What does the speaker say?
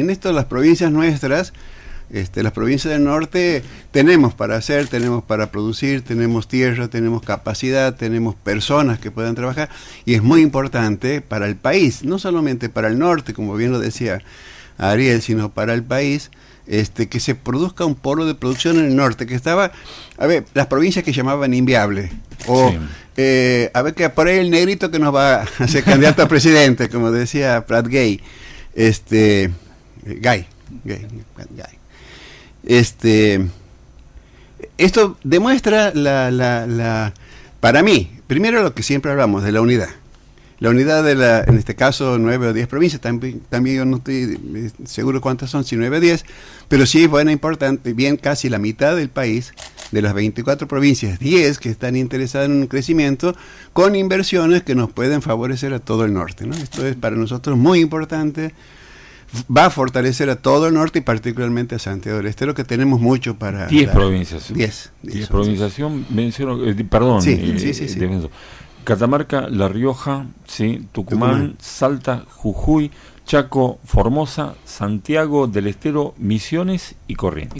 En esto las provincias nuestras, este, las provincias del norte, tenemos para hacer, tenemos para producir, tenemos tierra, tenemos capacidad, tenemos personas que puedan trabajar y es muy importante para el país, no solamente para el norte, como bien lo decía Ariel, sino para el país, este, que se produzca un polo de producción en el norte, que estaba, a ver, las provincias que llamaban inviable, o Sí. eh, a ver que por ahí el negrito que nos va a ser candidato a presidente, como decía Pratt Gay, este, Gay, Gay, Gay. Este, esto demuestra la, la, la, para mí, primero lo que siempre hablamos de la unidad. La unidad de la, en este caso, nueve o diez provincias, también, también yo no estoy eh, seguro cuántas son, si nueve o diez, pero sí es buena, importante, bien casi la mitad del país, de las 24 provincias, 10 que están interesadas en un crecimiento con inversiones que nos pueden favorecer a todo el norte. ¿no? Esto es para nosotros muy importante, va a fortalecer a todo el norte y particularmente a Santiago del Estero, que tenemos mucho para... 10 dar. provincias. 10. 10 provincias. Menciono, eh, perdón. Sí, eh, sí, sí, sí. defenso. Catamarca, La Rioja, sí, Tucumán, Tucumán. Salta, Jujuy, Chaco, Formosa, Santiago del Estero, Misiones y Corrientes.